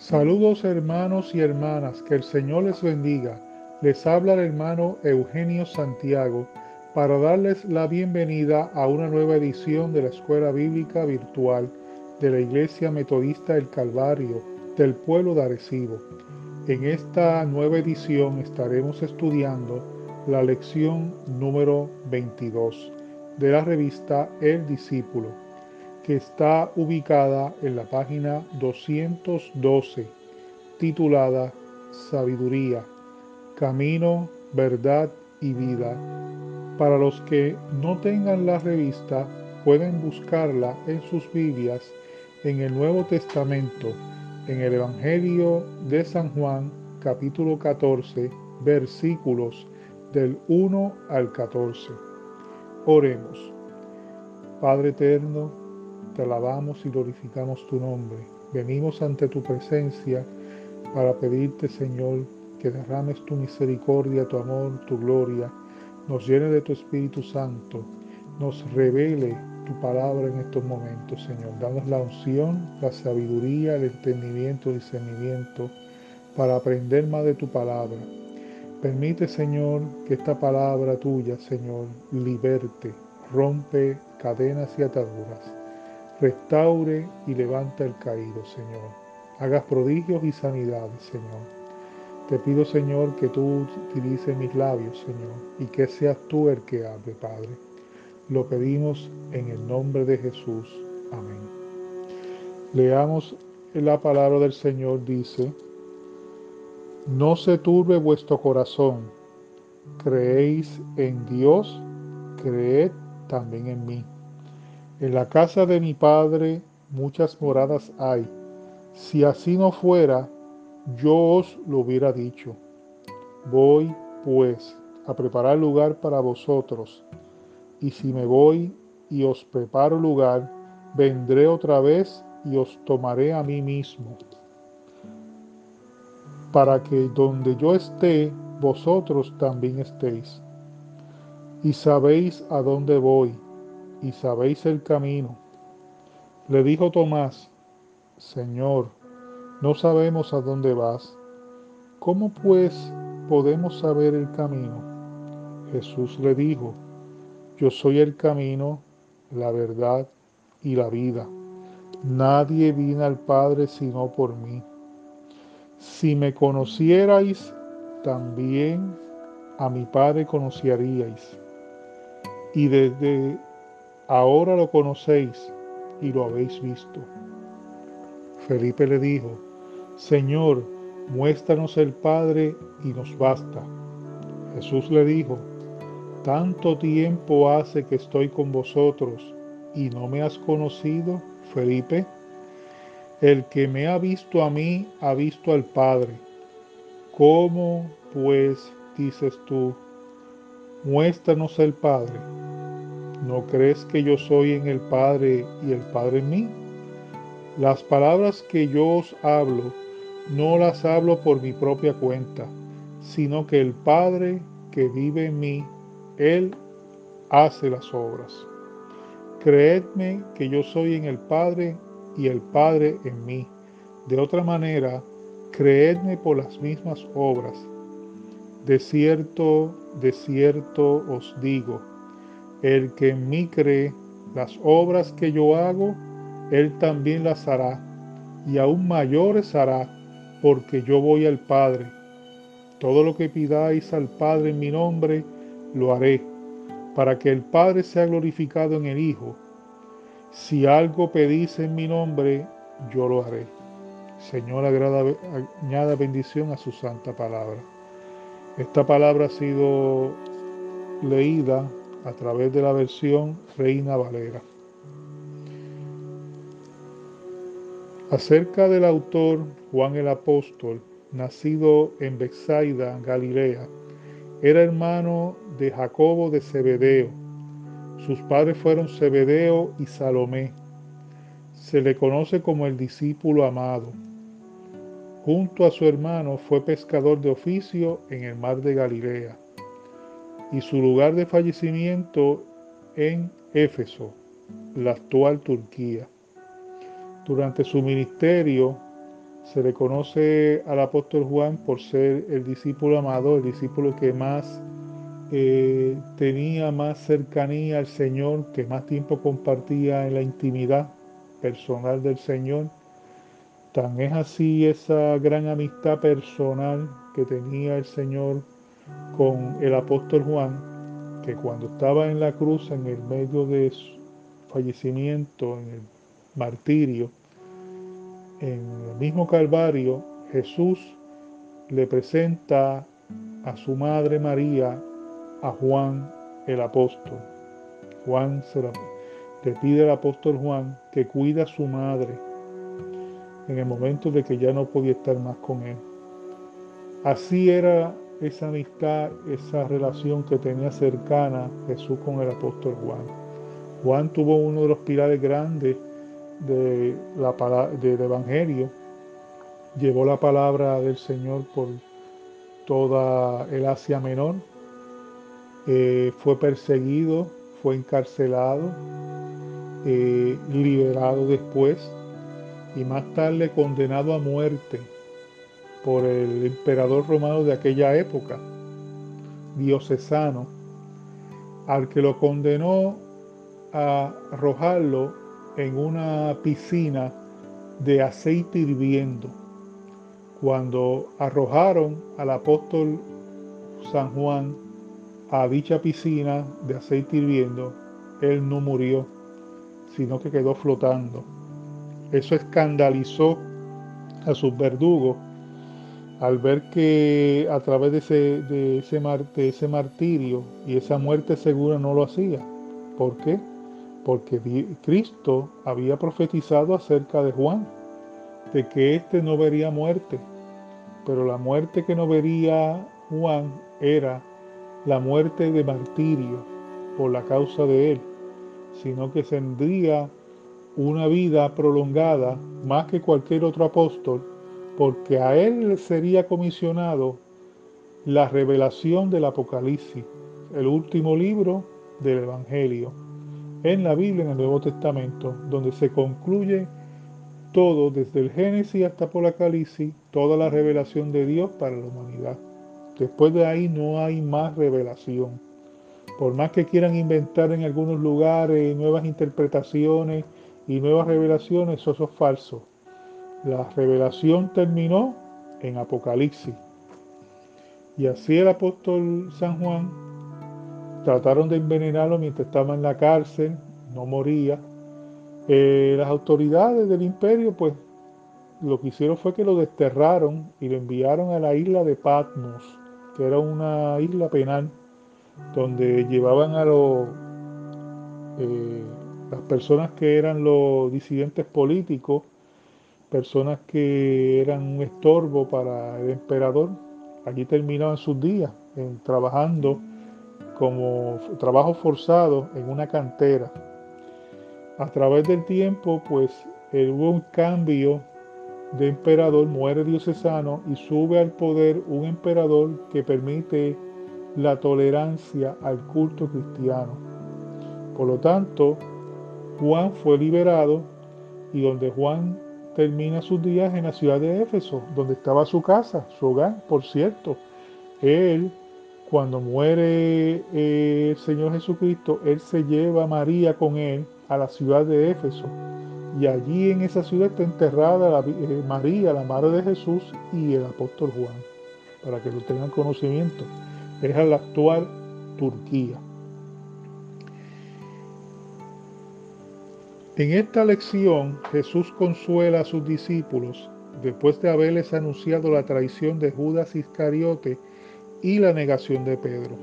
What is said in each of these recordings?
Saludos hermanos y hermanas, que el Señor les bendiga. Les habla el hermano Eugenio Santiago para darles la bienvenida a una nueva edición de la Escuela Bíblica Virtual de la Iglesia Metodista del Calvario del pueblo de Arecibo. En esta nueva edición estaremos estudiando la lección número 22 de la revista El Discípulo que está ubicada en la página 212, titulada Sabiduría, Camino, Verdad y Vida. Para los que no tengan la revista, pueden buscarla en sus Biblias en el Nuevo Testamento, en el Evangelio de San Juan, capítulo 14, versículos del 1 al 14. Oremos. Padre eterno, te alabamos y glorificamos tu nombre. Venimos ante tu presencia para pedirte, Señor, que derrames tu misericordia, tu amor, tu gloria, nos llene de tu Espíritu Santo, nos revele tu palabra en estos momentos, Señor. Danos la unción, la sabiduría, el entendimiento, el discernimiento para aprender más de tu palabra. Permite, Señor, que esta palabra tuya, Señor, liberte, rompe cadenas y ataduras restaure y levanta el caído, Señor. Hagas prodigios y sanidades, Señor. Te pido, Señor, que tú utilices mis labios, Señor, y que seas tú el que hable, Padre. Lo pedimos en el nombre de Jesús. Amén. Leamos la palabra del Señor, dice, no se turbe vuestro corazón, creéis en Dios, creed también en mí. En la casa de mi Padre muchas moradas hay. Si así no fuera, yo os lo hubiera dicho. Voy, pues, a preparar lugar para vosotros. Y si me voy y os preparo lugar, vendré otra vez y os tomaré a mí mismo, para que donde yo esté, vosotros también estéis. Y sabéis a dónde voy y sabéis el camino. Le dijo Tomás, Señor, no sabemos a dónde vas. ¿Cómo pues podemos saber el camino? Jesús le dijo, Yo soy el camino, la verdad y la vida. Nadie viene al Padre sino por mí. Si me conocierais, también a mi Padre conoceríais. Y desde ahora lo conocéis y lo habéis visto. Felipe le dijo, Señor, muéstranos el Padre y nos basta. Jesús le dijo, tanto tiempo hace que estoy con vosotros y no me has conocido, Felipe. El que me ha visto a mí ha visto al Padre. ¿Cómo, pues, dices tú, muéstranos el Padre? ¿No crees que yo soy en el Padre y el Padre en mí? Las palabras que yo os hablo, no las hablo por mi propia cuenta, sino que el Padre que vive en mí, Él hace las obras. Creedme que yo soy en el Padre y el Padre en mí. De otra manera, creedme por las mismas obras. De cierto, de cierto os digo, el que en mí cree, las obras que yo hago, él también las hará, y aún mayores hará, porque yo voy al Padre. Todo lo que pidáis al Padre en mi nombre, lo haré, para que el Padre sea glorificado en el Hijo. Si algo pedís en mi nombre, yo lo haré. Señor, agrada, añada bendición a su santa palabra. Esta palabra ha sido leída a través de la versión Reina Valera. Acerca del autor Juan el Apóstol, nacido en Bexaida, Galilea, era hermano de Jacobo de Zebedeo. Sus padres fueron Zebedeo y Salomé. Se le conoce como el discípulo amado. Junto a su hermano fue pescador de oficio en el mar de Galilea y su lugar de fallecimiento en Éfeso, la actual Turquía. Durante su ministerio Se le conoce al apóstol Juan por ser el discípulo amado, el discípulo que más eh, tenía más cercanía al Señor, que más tiempo compartía en la intimidad personal del Señor. Tan es así esa gran amistad personal que tenía el Señor con el apóstol Juan, que cuando estaba en la cruz, en el medio de su fallecimiento, en el martirio, en el mismo Calvario, Jesús le presenta a su madre María a Juan el apóstol. Juan se le pide al apóstol Juan que cuida a su madre en el momento de que ya no podía estar más con él. Así era esa amistad, esa relación que tenía cercana Jesús con el apóstol Juan. Juan tuvo uno de los pilares grandes de la, del Evangelio, llevó la palabra del Señor por toda el Asia Menor, eh, fue perseguido, fue encarcelado, eh, liberado después y más tarde condenado a muerte por el emperador romano de aquella época, Diocesano, al que lo condenó a arrojarlo en una piscina de aceite hirviendo. Cuando arrojaron al apóstol San Juan a dicha piscina de aceite hirviendo, él no murió, sino que quedó flotando. Eso escandalizó a sus verdugos al ver que a través de ese, de ese, de ese martirio y esa muerte segura no lo hacía. ¿Por qué? Porque Cristo había profetizado acerca de Juan, de que éste no vería muerte, pero la muerte que no vería Juan era la muerte de martirio por la causa de él, sino que tendría una vida prolongada más que cualquier otro apóstol, porque a él sería comisionado la revelación del Apocalipsis, el último libro del Evangelio, en la Biblia, en el Nuevo Testamento, donde se concluye todo, desde el Génesis hasta Apocalipsis, toda la revelación de Dios para la humanidad. Después de ahí no hay más revelación. Por más que quieran inventar en algunos lugares nuevas interpretaciones y nuevas revelaciones, eso es falso. La revelación terminó en Apocalipsis. Y así el apóstol San Juan trataron de envenenarlo mientras estaba en la cárcel, no moría. Eh, las autoridades del imperio pues lo que hicieron fue que lo desterraron y lo enviaron a la isla de Patmos que era una isla penal donde llevaban a los eh, las personas que eran los disidentes políticos, personas que eran un estorbo para el emperador, allí terminaban sus días en, trabajando como trabajo forzado en una cantera. A través del tiempo, pues hubo un cambio de emperador muere Diocesano y sube al poder un emperador que permite la tolerancia al culto cristiano. Por lo tanto, Juan fue liberado y donde Juan termina sus días en la ciudad de Éfeso, donde estaba su casa, su hogar, por cierto. Él, cuando muere eh, el Señor Jesucristo, él se lleva a María con él a la ciudad de Éfeso y allí en esa ciudad está enterrada eh, María, la madre de Jesús, y el apóstol Juan, para que lo tengan conocimiento. Es la actual Turquía. En esta lección Jesús consuela a sus discípulos después de haberles anunciado la traición de Judas Iscariote y la negación de Pedro.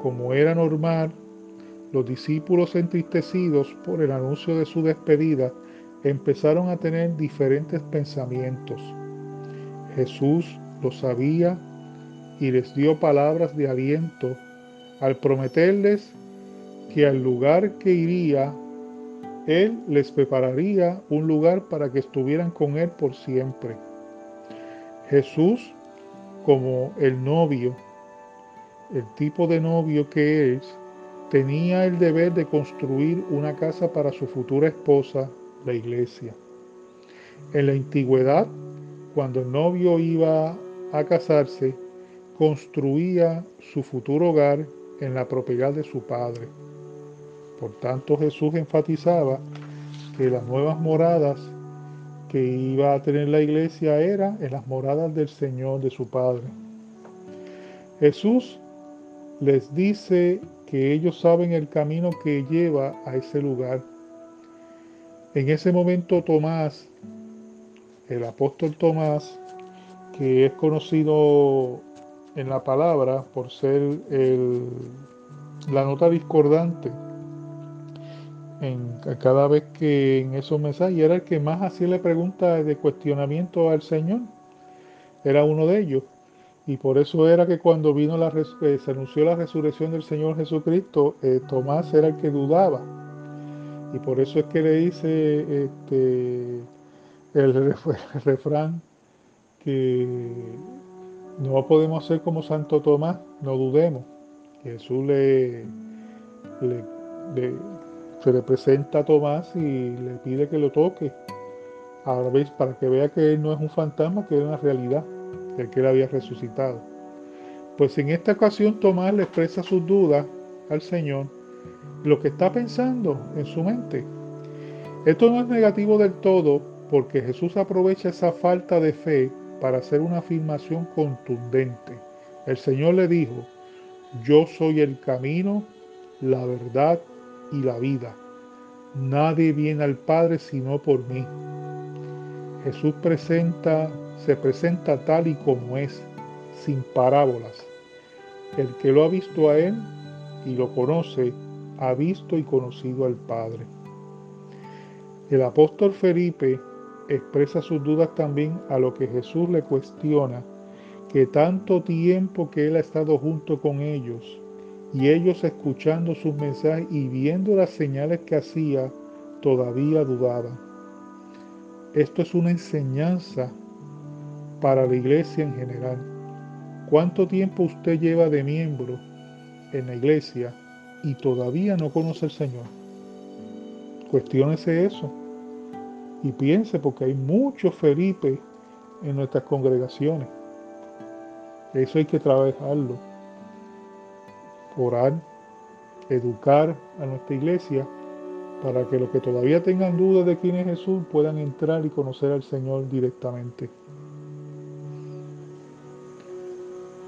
Como era normal, los discípulos entristecidos por el anuncio de su despedida empezaron a tener diferentes pensamientos. Jesús lo sabía y les dio palabras de aliento al prometerles que al lugar que iría, Él les prepararía un lugar para que estuvieran con Él por siempre. Jesús, como el novio, el tipo de novio que es, tenía el deber de construir una casa para su futura esposa, la iglesia. En la antigüedad, cuando el novio iba a casarse, construía su futuro hogar en la propiedad de su padre. Por tanto, Jesús enfatizaba que las nuevas moradas que iba a tener la iglesia era en las moradas del Señor, de su Padre. Jesús les dice que ellos saben el camino que lleva a ese lugar. En ese momento Tomás, el apóstol Tomás, que es conocido en la palabra por ser la nota discordante cada vez que en esos mensajes era el que más hacía la pregunta de cuestionamiento al Señor. Era uno de ellos. Y por eso era que cuando vino la eh, se anunció la resurrección del Señor Jesucristo, eh, Tomás era el que dudaba. Y por eso es que le dice este, el, refrán que no podemos ser como Santo Tomás, no dudemos. Jesús le, se le presenta a Tomás y le pide que lo toque. Ahora veis, para que vea que él no es un fantasma, que es una realidad, el que él había resucitado. Pues en esta ocasión Tomás le expresa sus dudas al Señor, lo que está pensando en su mente. Esto no es negativo del todo porque Jesús aprovecha esa falta de fe para hacer una afirmación contundente. El Señor le dijo, yo soy el camino, la verdad y la vida. Nadie viene al Padre sino por mí. Jesús presenta, se presenta tal y como es, sin parábolas. El que lo ha visto a Él y lo conoce, ha visto y conocido al Padre. El apóstol Felipe expresa sus dudas también a lo que Jesús le cuestiona, que tanto tiempo que Él ha estado junto con ellos, y ellos escuchando sus mensajes y viendo las señales que hacía, todavía dudaban. Esto es una enseñanza para la iglesia en general. ¿Cuánto tiempo usted lleva de miembro en la iglesia y todavía no conoce al Señor? Cuestiónese eso y piense porque hay muchos Felipe en nuestras congregaciones. Eso hay que trabajarlo orar, educar a nuestra iglesia para que los que todavía tengan dudas de quién es Jesús puedan entrar y conocer al Señor directamente.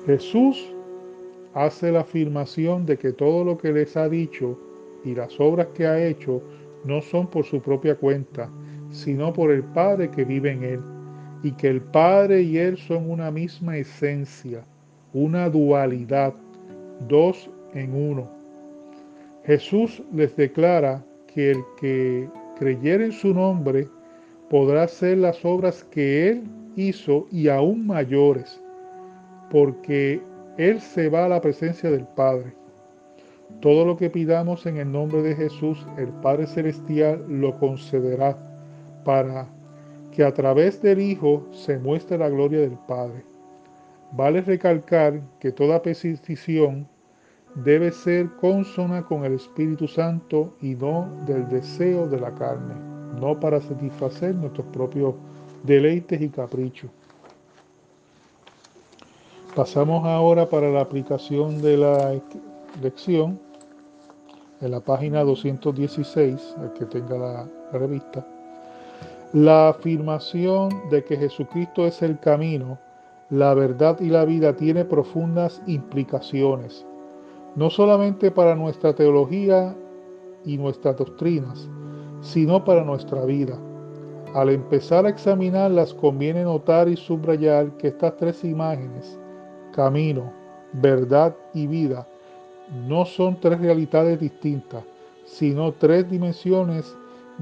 Jesús hace la afirmación de que todo lo que les ha dicho y las obras que ha hecho no son por su propia cuenta, sino por el Padre que vive en él, y que el Padre y él son una misma esencia, una dualidad, dos en uno. Jesús les declara que el que creyere en su nombre podrá hacer las obras que Él hizo y aún mayores, porque Él se va a la presencia del Padre. Todo lo que pidamos en el nombre de Jesús, el Padre Celestial lo concederá para que a través del Hijo se muestre la gloria del Padre. Vale recalcar que toda petición debe ser consona con el Espíritu Santo y no del deseo de la carne, no para satisfacer nuestros propios deleites y caprichos. Pasamos ahora para la aplicación de la lección en la página 216, el que tenga la revista. La afirmación de que Jesucristo es el camino, la verdad y la vida tiene profundas implicaciones no solamente para nuestra teología y nuestras doctrinas, sino para nuestra vida. Al empezar a examinarlas conviene notar y subrayar que estas tres imágenes, camino, verdad y vida, no son tres realidades distintas, sino tres dimensiones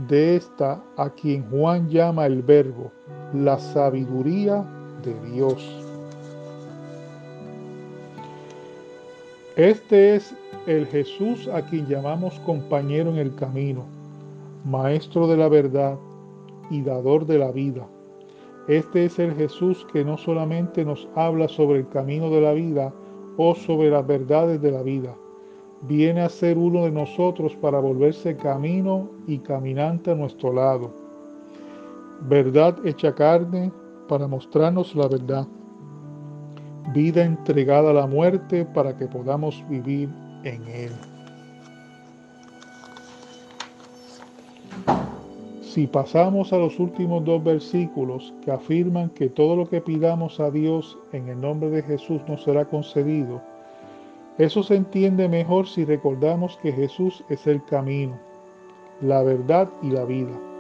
de esta a quien Juan llama el verbo, la sabiduría de Dios. Este es el Jesús a quien llamamos compañero en el camino, maestro de la verdad y dador de la vida. Este es el Jesús que no solamente nos habla sobre el camino de la vida o sobre las verdades de la vida, viene a ser uno de nosotros para volverse camino y caminante a nuestro lado. Verdad hecha carne, para mostrarnos la verdad, vida entregada a la muerte para que podamos vivir en Él. Si pasamos a los últimos dos versículos que afirman que todo lo que pidamos a Dios en el nombre de Jesús nos será concedido, eso se entiende mejor si recordamos que Jesús es el camino, la verdad y la vida.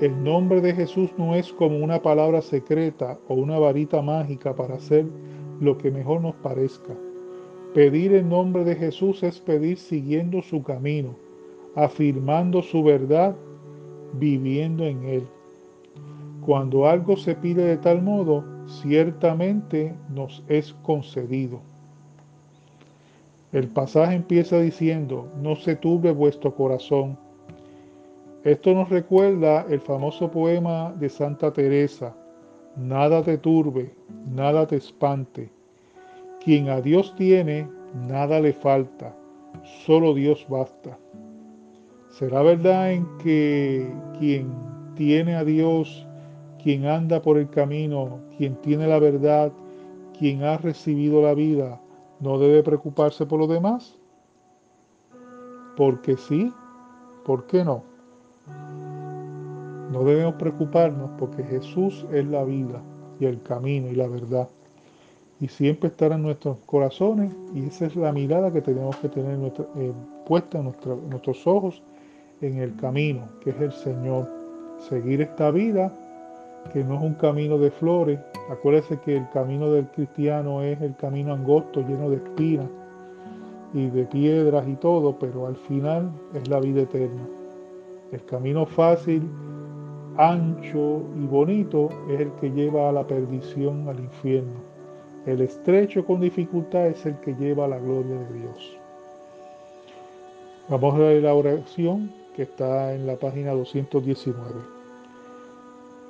El nombre de Jesús no es como una palabra secreta o una varita mágica para hacer lo que mejor nos parezca. Pedir el nombre de Jesús es pedir siguiendo su camino, afirmando su verdad viviendo en Él. Cuando algo se pide de tal modo, ciertamente nos es concedido. El pasaje empieza diciendo, no se turbe vuestro corazón. Esto nos recuerda el famoso poema de Santa Teresa, nada te turbe, nada te espante. Quien a Dios tiene, nada le falta, solo Dios basta. ¿Será verdad en que quien tiene a Dios, quien anda por el camino, quien tiene la verdad, quien ha recibido la vida, no debe preocuparse por lo demás? Porque sí, ¿por qué no? No debemos preocuparnos porque Jesús es la vida y el camino y la verdad. Y siempre estará en nuestros corazones y esa es la mirada que tenemos que tener eh, puesta en nuestros ojos en el camino, que es el Señor. Seguir esta vida, que no es un camino de flores. Acuérdese que el camino del cristiano es el camino angosto, lleno de espinas y de piedras y todo, pero al final es la vida eterna. El camino fácil, ancho y bonito es el que lleva a la perdición, al infierno. El estrecho con dificultad es el que lleva a la gloria de Dios. Vamos a la oración que está en la página 219.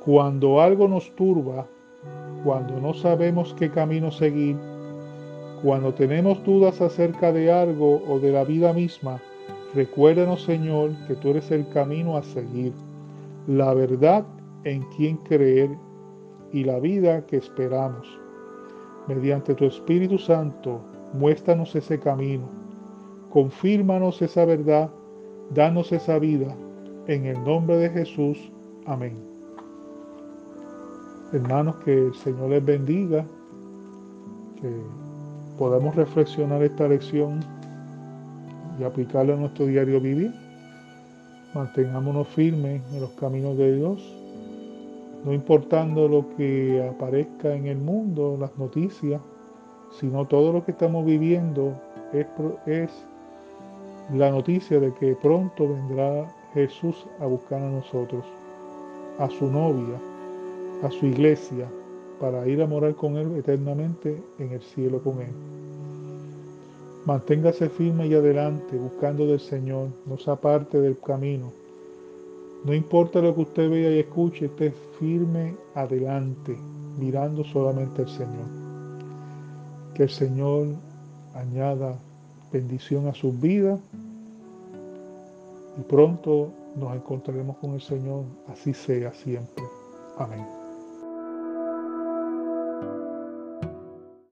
Cuando algo nos turba, cuando no sabemos qué camino seguir, cuando tenemos dudas acerca de algo o de la vida misma, recuérdanos Señor que tú eres el camino a seguir, la verdad en quien creer y la vida que esperamos. Mediante tu Espíritu Santo, muéstranos ese camino, confírmanos esa verdad Danos esa vida. En el nombre de Jesús. Amén. Hermanos, que el Señor les bendiga, que podamos reflexionar esta lección y aplicarla a nuestro diario vivir. Mantengámonos firmes en los caminos de Dios, no importando lo que aparezca en el mundo, las noticias, sino todo lo que estamos viviendo es, es la noticia de que pronto vendrá Jesús a buscar a nosotros, a su novia, a su iglesia, para ir a morar con Él eternamente en el cielo con Él. Manténgase firme y adelante, buscando del Señor, no se aparte del camino. No importa lo que usted vea y escuche, esté firme adelante, mirando solamente al Señor. Que el Señor añada bendición a sus vidas y pronto nos encontraremos con el Señor, así sea siempre. Amén.